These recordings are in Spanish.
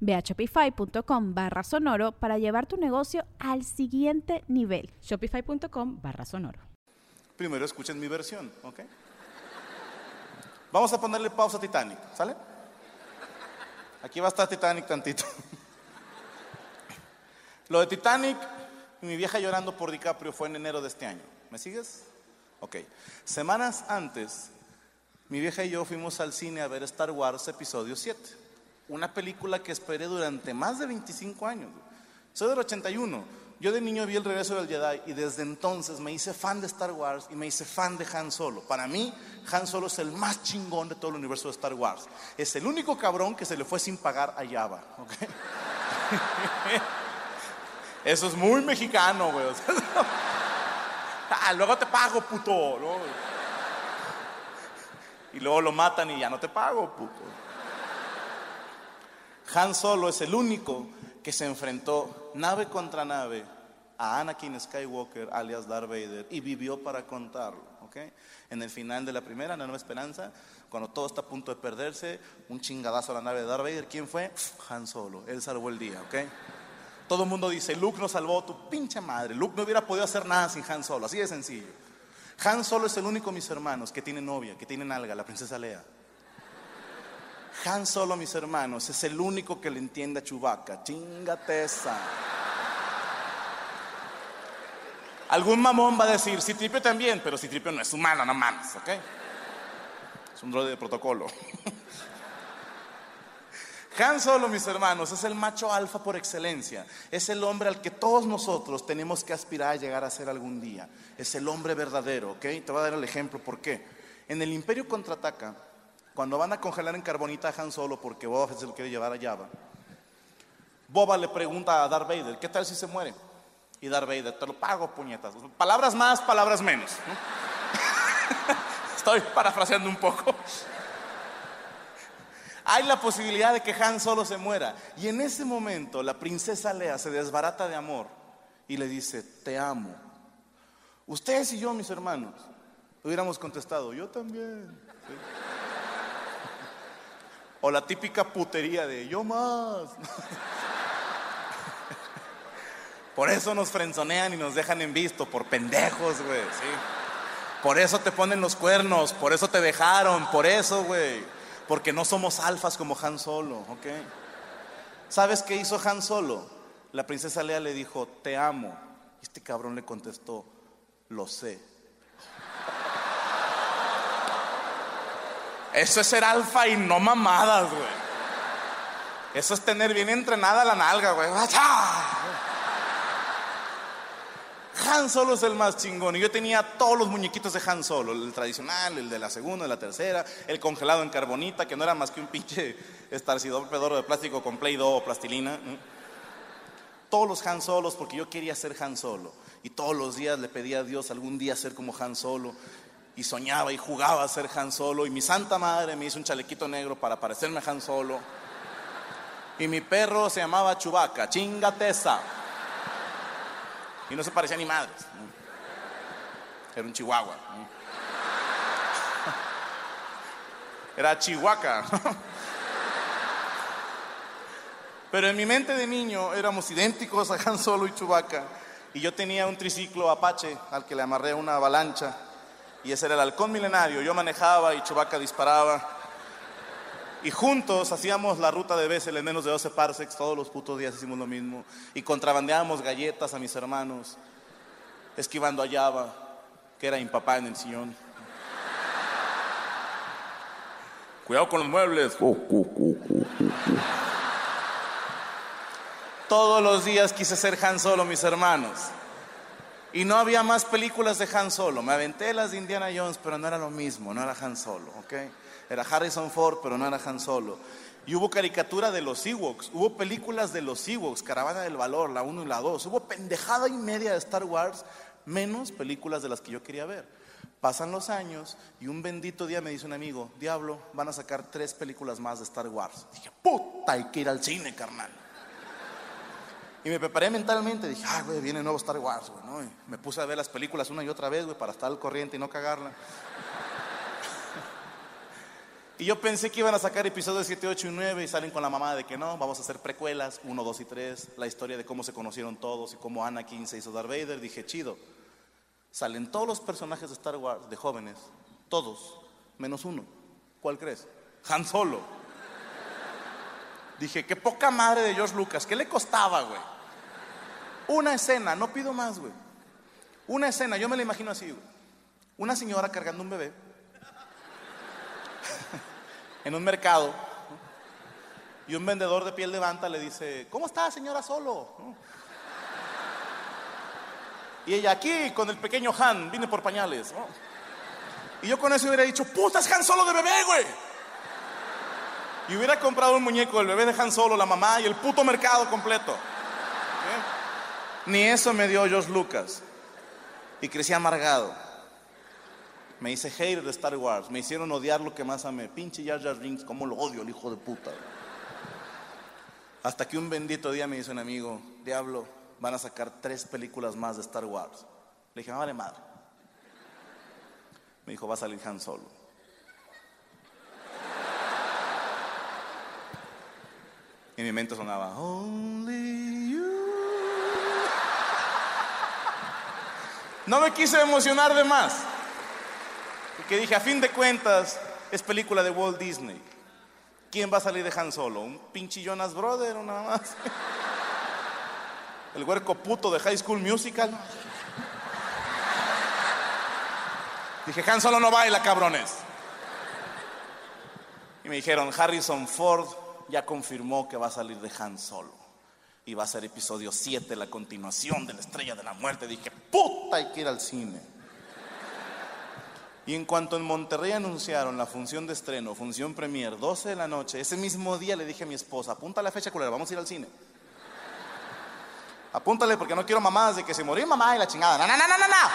Ve a shopify.com barra sonoro para llevar tu negocio al siguiente nivel. Shopify.com barra sonoro. Primero escuchen mi versión, ¿ok? Vamos a ponerle pausa a Titanic, ¿sale? Aquí va a estar Titanic tantito. Lo de Titanic y mi vieja llorando por DiCaprio fue en enero de este año. ¿Me sigues? Ok. Semanas antes, mi vieja y yo fuimos al cine a ver Star Wars Episodio 7. Una película que esperé durante más de 25 años. Soy del 81. Yo de niño vi el regreso del Jedi y desde entonces me hice fan de Star Wars y me hice fan de Han Solo. Para mí, Han Solo es el más chingón de todo el universo de Star Wars. Es el único cabrón que se le fue sin pagar a Java. ¿ok? Eso es muy mexicano, güey. ah, luego te pago, puto. ¿no? Y luego lo matan y ya no te pago, puto. Han Solo es el único que se enfrentó nave contra nave a Anakin Skywalker, alias Darth Vader, y vivió para contarlo. ¿okay? En el final de la primera, la Nueva Esperanza, cuando todo está a punto de perderse, un chingadazo a la nave de Darth Vader, ¿quién fue? Han Solo, él salvó el día. ¿okay? Todo el mundo dice, Luke nos salvó, tu pinche madre, Luke no hubiera podido hacer nada sin Han Solo, así de sencillo. Han Solo es el único, mis hermanos, que tiene novia, que tiene nalga, la princesa Lea. Han Solo, mis hermanos, es el único que le entiende a Chewbacca. Chingate esa. Algún mamón va a decir, Citripio también, pero Citripio no es humano, no mames, ¿ok? Es un droide de protocolo. Han Solo, mis hermanos, es el macho alfa por excelencia. Es el hombre al que todos nosotros tenemos que aspirar a llegar a ser algún día. Es el hombre verdadero, ¿ok? Te voy a dar el ejemplo por qué. En el Imperio contraataca, cuando van a congelar en carbonita a Han Solo porque Boba Fett se lo quiere llevar a Java, Boba le pregunta a Darth Vader, ¿qué tal si se muere? Y Darth Vader, te lo pago, puñetas. Palabras más, palabras menos. ¿no? Estoy parafraseando un poco. Hay la posibilidad de que Han Solo se muera. Y en ese momento la princesa Lea se desbarata de amor y le dice, te amo. Ustedes y yo, mis hermanos, hubiéramos contestado, yo también. ¿sí? O la típica putería de yo más. Por eso nos frenzonean y nos dejan en visto, por pendejos, güey, sí. Por eso te ponen los cuernos, por eso te dejaron, por eso, güey. Porque no somos alfas como Han Solo, ¿ok? ¿Sabes qué hizo Han Solo? La princesa Lea le dijo, te amo. Y este cabrón le contestó, lo sé. Eso es ser alfa y no mamadas, güey. Eso es tener bien entrenada la nalga, güey. Han Solo es el más chingón. Y yo tenía todos los muñequitos de Han Solo: el tradicional, el de la segunda, de la tercera, el congelado en carbonita, que no era más que un pinche estarcidor pedorro de plástico con Play-Doh o plastilina. Todos los Han Solos, porque yo quería ser Han Solo. Y todos los días le pedía a Dios algún día ser como Han Solo y soñaba y jugaba a ser Han Solo y mi santa madre me hizo un chalequito negro para parecerme a Han Solo. Y mi perro se llamaba Chubaca, chingateza y no se parecía ni madres era un chihuahua era chihuahua. Pero en mi mente de niño éramos idénticos a Han Solo y Chubaca y yo tenía un triciclo Apache al que le amarré una avalancha y ese era el halcón milenario. Yo manejaba y Chewbacca disparaba. Y juntos hacíamos la ruta de Bessel en menos de 12 parsecs, todos los putos días hicimos lo mismo. Y contrabandeábamos galletas a mis hermanos, esquivando a Java, que era mi papá en el sillón. Cuidado con los muebles. Todos los días quise ser Han Solo, mis hermanos. Y no había más películas de Han Solo. Me aventé las de Indiana Jones, pero no era lo mismo, no era Han Solo, ¿ok? Era Harrison Ford, pero no era Han Solo. Y hubo caricatura de los Ewoks, hubo películas de los Ewoks, Caravana del Valor, la 1 y la 2. Hubo pendejada y media de Star Wars, menos películas de las que yo quería ver. Pasan los años y un bendito día me dice un amigo, Diablo, van a sacar tres películas más de Star Wars. Dije, puta, hay que ir al cine, carnal. Y me preparé mentalmente, dije, ay, güey, viene nuevo Star Wars, güey, ¿no? Me puse a ver las películas una y otra vez, güey, para estar al corriente y no cagarla. y yo pensé que iban a sacar episodios 7, 8 y 9 y salen con la mamá de que no, vamos a hacer precuelas, 1, 2 y 3, la historia de cómo se conocieron todos y cómo Anakin se hizo Darth Vader. Dije, chido. Salen todos los personajes de Star Wars, de jóvenes, todos, menos uno. ¿Cuál crees? Han Solo. Dije, qué poca madre de George Lucas, ¿qué le costaba, güey? Una escena, no pido más, güey. Una escena, yo me la imagino así, güey. Una señora cargando un bebé en un mercado y un vendedor de piel de banta le dice, ¿cómo está señora solo? Y ella aquí con el pequeño Han, vine por pañales. Y yo con eso hubiera dicho, puta, es Han solo de bebé, güey. Y hubiera comprado un muñeco del bebé de Han Solo, la mamá y el puto mercado completo. Ni eso me dio George Lucas. Y crecí amargado. Me hice hater de Star Wars. Me hicieron odiar lo que más amé. Pinche Jar Jar Rings, cómo lo odio el hijo de puta. Hasta que un bendito día me dice un amigo, Diablo, van a sacar tres películas más de Star Wars. Le dije, vale madre. Me dijo, va a salir Han Solo. Y mi mente sonaba, No me quise emocionar de más. Porque dije, a fin de cuentas, es película de Walt Disney. ¿Quién va a salir de Han Solo? ¿Un pinche Jonas Brother o nada más? ¿El huerco puto de High School Musical? Dije, Han Solo no baila, cabrones. Y me dijeron, Harrison Ford ya confirmó que va a salir de Han Solo. Y va a ser episodio 7, la continuación de la Estrella de la Muerte. Dije, puta, hay que ir al cine. Y en cuanto en Monterrey anunciaron la función de estreno, función premier, 12 de la noche, ese mismo día le dije a mi esposa, apunta la fecha culera, vamos a ir al cine. Apúntale porque no quiero mamadas de que se murió mamá y la chingada. No, no, no, no, no.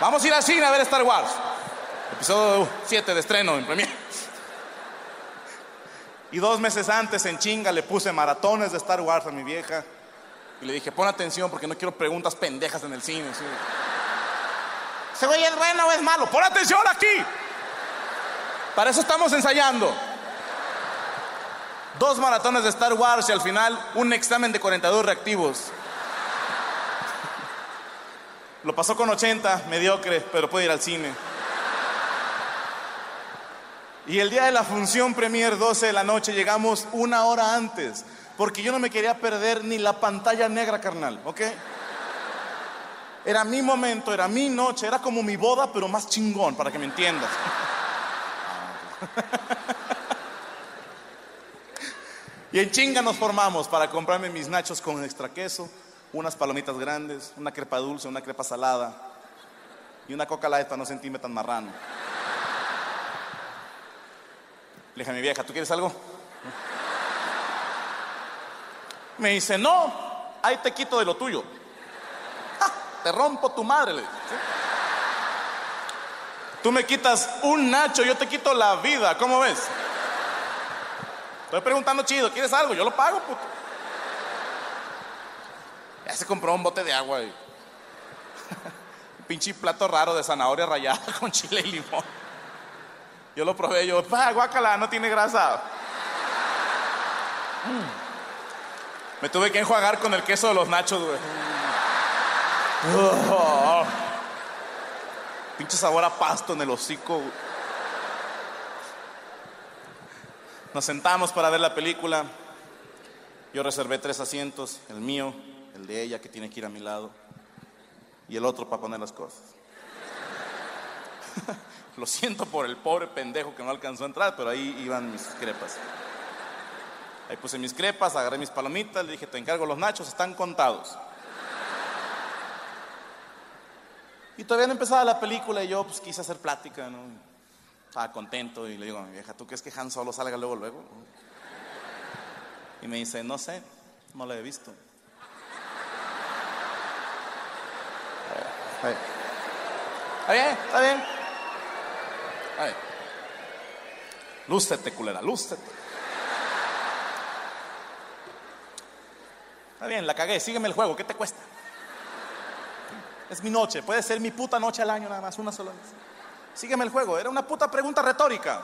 Vamos a ir al cine a ver Star Wars. Episodio 7 de estreno en premier. Y dos meses antes en chinga le puse maratones de Star Wars a mi vieja. Y le dije, pon atención porque no quiero preguntas pendejas en el cine. ¿sí? ¿Se güey bueno o es malo? Pon atención aquí. Para eso estamos ensayando. Dos maratones de Star Wars y al final un examen de 42 reactivos. Lo pasó con 80, mediocre, pero puede ir al cine. Y el día de la función premier 12 de la noche llegamos una hora antes, porque yo no me quería perder ni la pantalla negra, carnal, ¿ok? Era mi momento, era mi noche, era como mi boda, pero más chingón, para que me entiendas. y en chinga nos formamos para comprarme mis nachos con extra queso, unas palomitas grandes, una crepa dulce, una crepa salada y una coca light para no sentirme tan marrano. Le dije a mi vieja, ¿tú quieres algo? Me dice, no, ahí te quito de lo tuyo. Te rompo tu madre. Tú me quitas un nacho, yo te quito la vida. ¿Cómo ves? Estoy preguntando chido, ¿quieres algo? Yo lo pago, puto. Ya se compró un bote de agua. Y... un pinche plato raro de zanahoria rallada con chile y limón. Yo lo probé, yo, pa, guácala, no tiene grasa. Mm. Me tuve que enjuagar con el queso de los nachos, güey. Oh. Pinche sabor a pasto en el hocico. güey. Nos sentamos para ver la película. Yo reservé tres asientos, el mío, el de ella que tiene que ir a mi lado, y el otro para poner las cosas. Lo siento por el pobre pendejo que no alcanzó a entrar, pero ahí iban mis crepas. Ahí puse mis crepas, agarré mis palomitas, le dije, te encargo los nachos, están contados. Y todavía no empezaba la película y yo pues quise hacer plática, ¿no? Estaba contento y le digo mi vieja, ¿tú crees que Han Solo salga luego, luego? Y me dice, no sé, no lo he visto. Está bien, está bien. Bien. Lúcete, culera, lúcete. Está bien, la cagué, sígueme el juego, ¿qué te cuesta? Es mi noche, puede ser mi puta noche al año nada más, una sola vez. Sígueme el juego, era una puta pregunta retórica.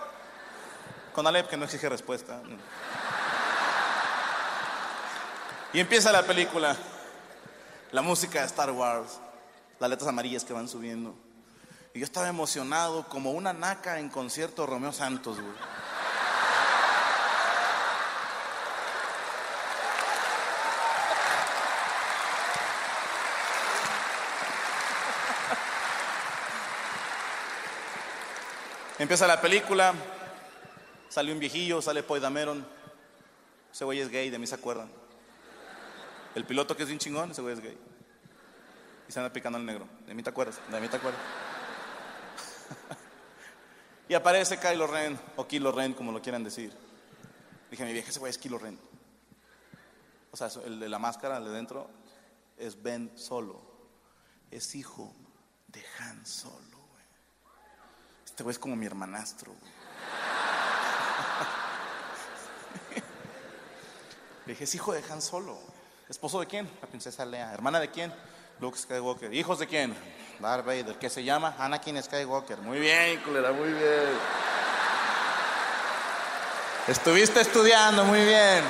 Con Alep que no exige respuesta. Y empieza la película, la música de Star Wars, las letras amarillas que van subiendo. Y yo estaba emocionado como una naca en concierto Romeo Santos, güey. Empieza la película, sale un viejillo, sale Poidameron. Ese güey es gay, de mí se acuerdan. El piloto que es un chingón, ese güey es gay. Y se anda picando al negro. De mí te acuerdas, de mí te acuerdas. y aparece Kylo Ren, o Kilo Ren, como lo quieran decir. Dije, mi vieja, ese güey es Kilo Ren. O sea, el de la máscara, de dentro, es Ben Solo. Es hijo de Han Solo. Este güey es como mi hermanastro. Le dije, es hijo de Han Solo. ¿Esposo de quién? La princesa Lea. ¿Hermana de quién? Luke Skywalker. ¿Hijos de quién? Darth. ¿Qué se llama? Anakin Skywalker. Muy bien, culera, muy bien. Estuviste estudiando, muy bien.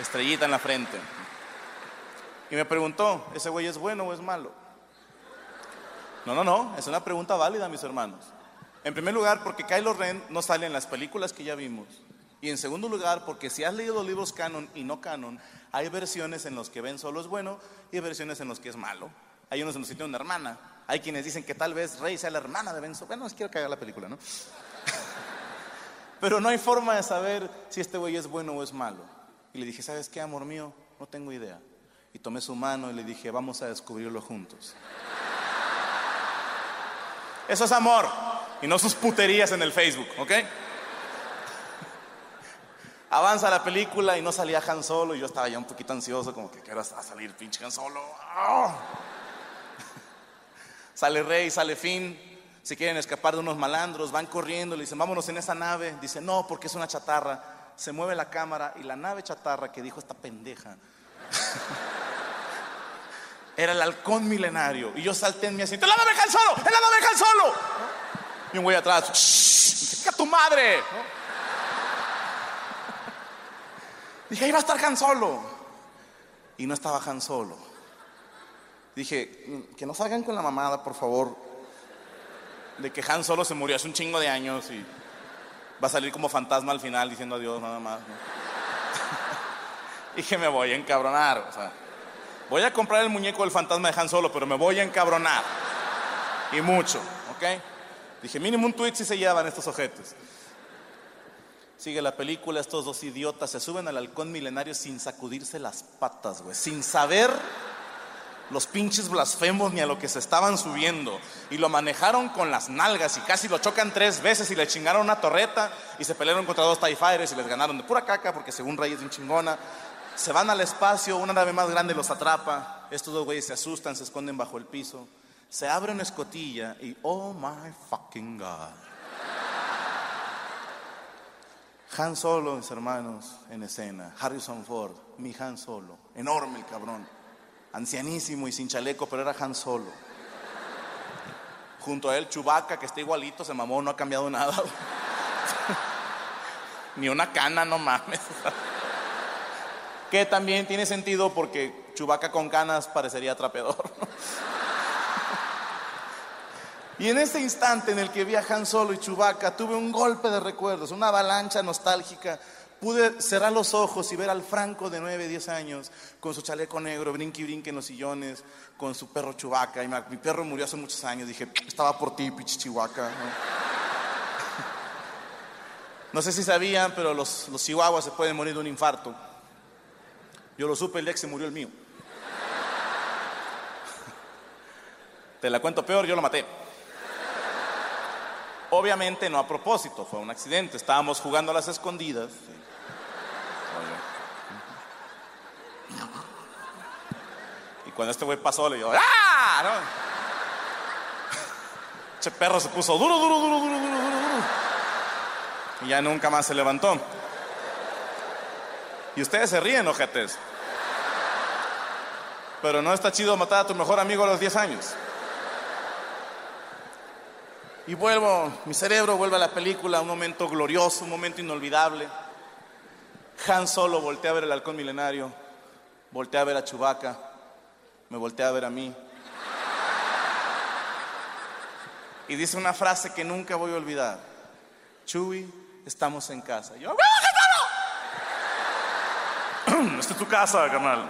Estrellita en la frente. Y me preguntó, ¿ese güey es bueno o es malo? No, no, no, es una pregunta válida, mis hermanos. En primer lugar, porque Kylo Ren no sale en las películas que ya vimos. Y en segundo lugar, porque si has leído los libros canon y no canon, hay versiones en los que Ben solo es bueno y hay versiones en los que es malo. Hay unos en los que tiene una hermana. Hay quienes dicen que tal vez Rey sea la hermana de Ben Solo. Bueno, no quiero cagar la película, ¿no? Pero no hay forma de saber si este güey es bueno o es malo. Y le dije, ¿sabes qué, amor mío? No tengo idea. Y tomé su mano y le dije, vamos a descubrirlo juntos. Eso es amor y no sus puterías en el Facebook, ¿ok? Avanza la película y no salía Han Solo y yo estaba ya un poquito ansioso, como que quiero salir pinche Han Solo. ¡Ah! Sale Rey, sale Finn, si quieren escapar de unos malandros, van corriendo, le dicen, vámonos en esa nave. Dice, no, porque es una chatarra. Se mueve la cámara y la nave chatarra que dijo esta pendeja era el halcón milenario. Y yo salté en mi asiento, ¡la nave Han Solo! ¡Es la nave Han Solo! Y un güey atrás, ¡Shh! ¡Que tu madre! Dije, ahí va a estar Han Solo. Y no estaba Han Solo. Dije, que no salgan con la mamada, por favor, de que Han Solo se murió hace un chingo de años y va a salir como fantasma al final diciendo adiós nada más. Dije, me voy a encabronar. O sea, Voy a comprar el muñeco del fantasma de Han Solo, pero me voy a encabronar. Y mucho, ¿ok? Dije, mínimo un tweet si se llevan estos objetos. Sigue la película, estos dos idiotas se suben al halcón milenario sin sacudirse las patas, güey. Sin saber los pinches blasfemos ni a lo que se estaban subiendo. Y lo manejaron con las nalgas y casi lo chocan tres veces y le chingaron una torreta y se pelearon contra dos TIE Fighters y les ganaron de pura caca porque según Rey es un chingona. Se van al espacio, una nave más grande los atrapa. Estos dos güeyes se asustan, se esconden bajo el piso. Se abre una escotilla y, oh my fucking God. Han Solo, mis hermanos, en escena. Harrison Ford, mi Han Solo. Enorme el cabrón. Ancianísimo y sin chaleco, pero era Han Solo. Junto a él, Chubaca, que está igualito, se mamó, no ha cambiado nada. Ni una cana, no mames que también tiene sentido porque Chubaca con canas parecería trapeador. y en ese instante en el que viajan Solo y Chubaca, tuve un golpe de recuerdos, una avalancha nostálgica, Pude cerrar los ojos y ver al Franco de 9, 10 años con su chaleco negro, brinque y brinque en los sillones, con su perro Chubaca. Y mi perro murió hace muchos años. Dije, estaba por ti, pichichihuaca. ¿no? sé si sabían, pero los, los chihuahuas se pueden morir de un infarto. Yo lo supe el día que se murió el mío. Te la cuento peor, yo lo maté. Obviamente no a propósito, fue un accidente. Estábamos jugando a las escondidas. Y cuando este güey pasó, le digo, ¡ah! ¿No? Che perro se puso duro, duro, duro, duro, duro, duro, duro. Y ya nunca más se levantó. Y ustedes se ríen, ojetes. Pero no está chido matar a tu mejor amigo a los 10 años. Y vuelvo, mi cerebro vuelve a la película, un momento glorioso, un momento inolvidable. Han Solo voltea a ver el halcón milenario, voltea a ver a Chubaca, me voltea a ver a mí. Y dice una frase que nunca voy a olvidar. Chuy, estamos en casa. Y yo, Esta es tu casa, carnal.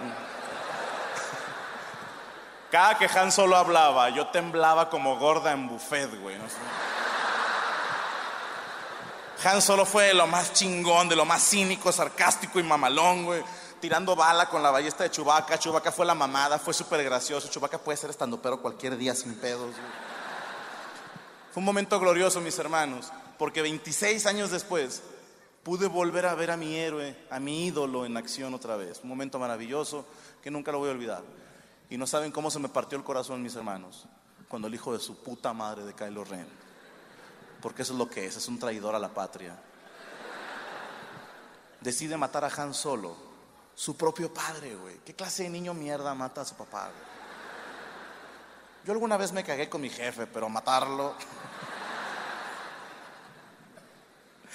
Cada que Han Solo hablaba, yo temblaba como gorda en buffet, güey. Han Solo fue de lo más chingón, de lo más cínico, sarcástico y mamalón, güey. Tirando bala con la ballesta de Chubaca. Chubaca fue la mamada, fue súper gracioso. Chubaca puede ser estando pero cualquier día sin pedos. Fue un momento glorioso, mis hermanos, porque 26 años después pude volver a ver a mi héroe, a mi ídolo en acción otra vez. Un momento maravilloso que nunca lo voy a olvidar. Y no saben cómo se me partió el corazón, mis hermanos, cuando el hijo de su puta madre de Kylo Ren. Porque eso es lo que es, es un traidor a la patria. Decide matar a Han Solo, su propio padre, güey. ¿Qué clase de niño mierda mata a su papá? Yo alguna vez me cagué con mi jefe, pero matarlo.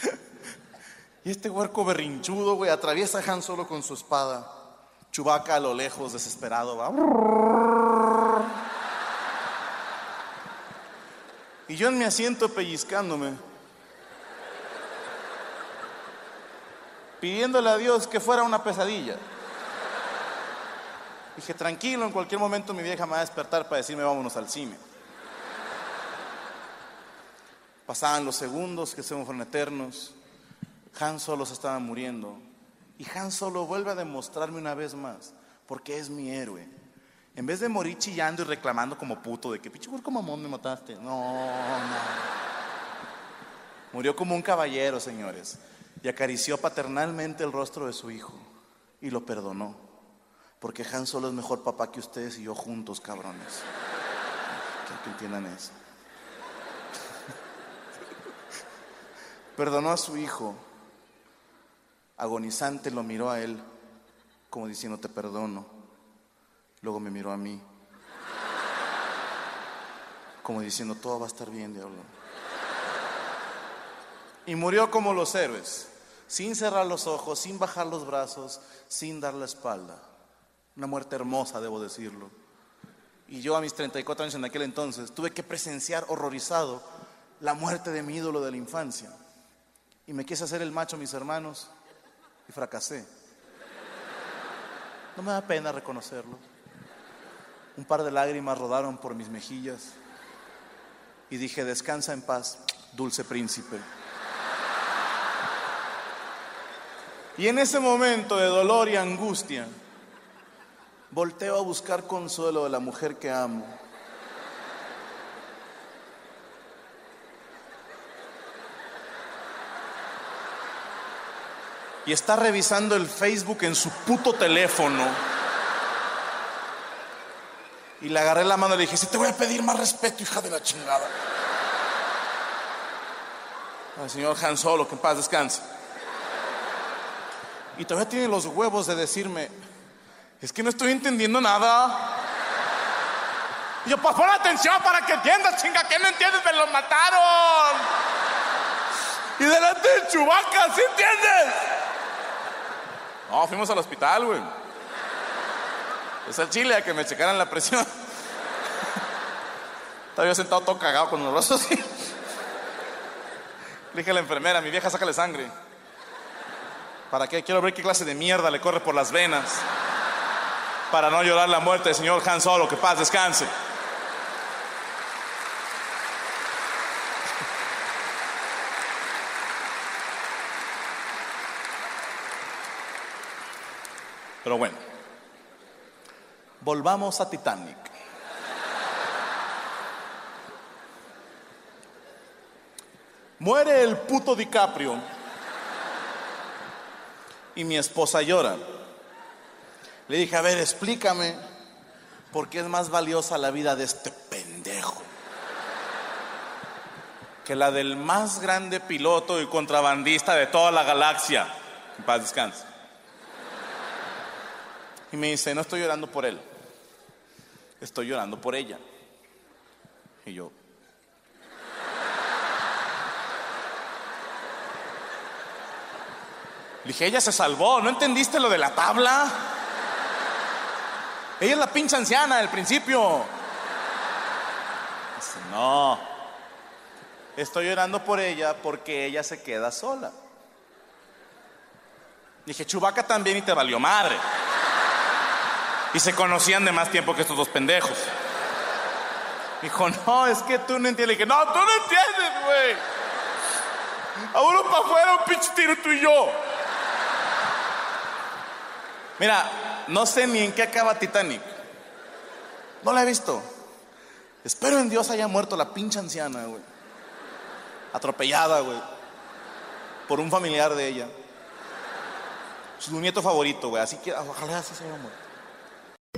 y este huerco berrinchudo, güey, atraviesa a Han Solo con su espada. Chubaca a lo lejos, desesperado, va. Y yo en mi asiento pellizcándome, pidiéndole a Dios que fuera una pesadilla. Dije, tranquilo, en cualquier momento mi vieja me va a despertar para decirme vámonos al cine. Pasaban los segundos que se fueron eternos. Han solo se estaba muriendo. Y Han Solo vuelve a demostrarme una vez más, porque es mi héroe. En vez de morir chillando y reclamando como puto de que pinche como mamón me mataste. No, no. Murió como un caballero, señores, y acarició paternalmente el rostro de su hijo y lo perdonó. Porque Han Solo es mejor papá que ustedes y yo juntos, cabrones. Que entiendan eso. Perdonó a su hijo agonizante lo miró a él como diciendo te perdono. Luego me miró a mí como diciendo todo va a estar bien, diablo. Y murió como los héroes, sin cerrar los ojos, sin bajar los brazos, sin dar la espalda. Una muerte hermosa, debo decirlo. Y yo a mis 34 años en aquel entonces tuve que presenciar horrorizado la muerte de mi ídolo de la infancia. Y me quise hacer el macho, mis hermanos, y fracasé. No me da pena reconocerlo. Un par de lágrimas rodaron por mis mejillas y dije, descansa en paz, dulce príncipe. Y en ese momento de dolor y angustia, volteo a buscar consuelo de la mujer que amo y está revisando el Facebook en su puto teléfono. Y le agarré la mano y le dije, si te voy a pedir más respeto, hija de la chingada. Al señor Han Solo, que en paz descanse. Y todavía tiene los huevos de decirme, es que no estoy entendiendo nada. Y yo, pues pon atención para que entiendas, chinga, que no entiendes, me lo mataron. Y delante de Chubaca, ¿sí entiendes? No, fuimos al hospital, güey. Es al chile a que me checaran la presión. Estaba yo sentado todo cagado con los brazos así. Dije a la enfermera, mi vieja, sácale sangre. ¿Para qué? Quiero ver qué clase de mierda le corre por las venas. Para no llorar la muerte del señor Han Solo, que paz descanse. Pero bueno, volvamos a Titanic. Muere el puto DiCaprio y mi esposa llora. Le dije, a ver, explícame por qué es más valiosa la vida de este pendejo que la del más grande piloto y contrabandista de toda la galaxia. En paz descanse. Y me dice, no estoy llorando por él, estoy llorando por ella. Y yo, dije, ella se salvó, ¿no entendiste lo de la tabla? Ella es la pinche anciana del principio. Dice, no, estoy llorando por ella porque ella se queda sola. Dije, Chubaca también y te valió madre. Y se conocían de más tiempo que estos dos pendejos. Dijo, no, es que tú no entiendes. Le dije, no, tú no entiendes, güey. A uno para afuera, un pinche tiro tú y yo. Mira, no sé ni en qué acaba Titanic. No la he visto. Espero en Dios haya muerto la pinche anciana, güey. Atropellada, güey. Por un familiar de ella. Su nieto favorito, güey. Así que ojalá así se haya muerto.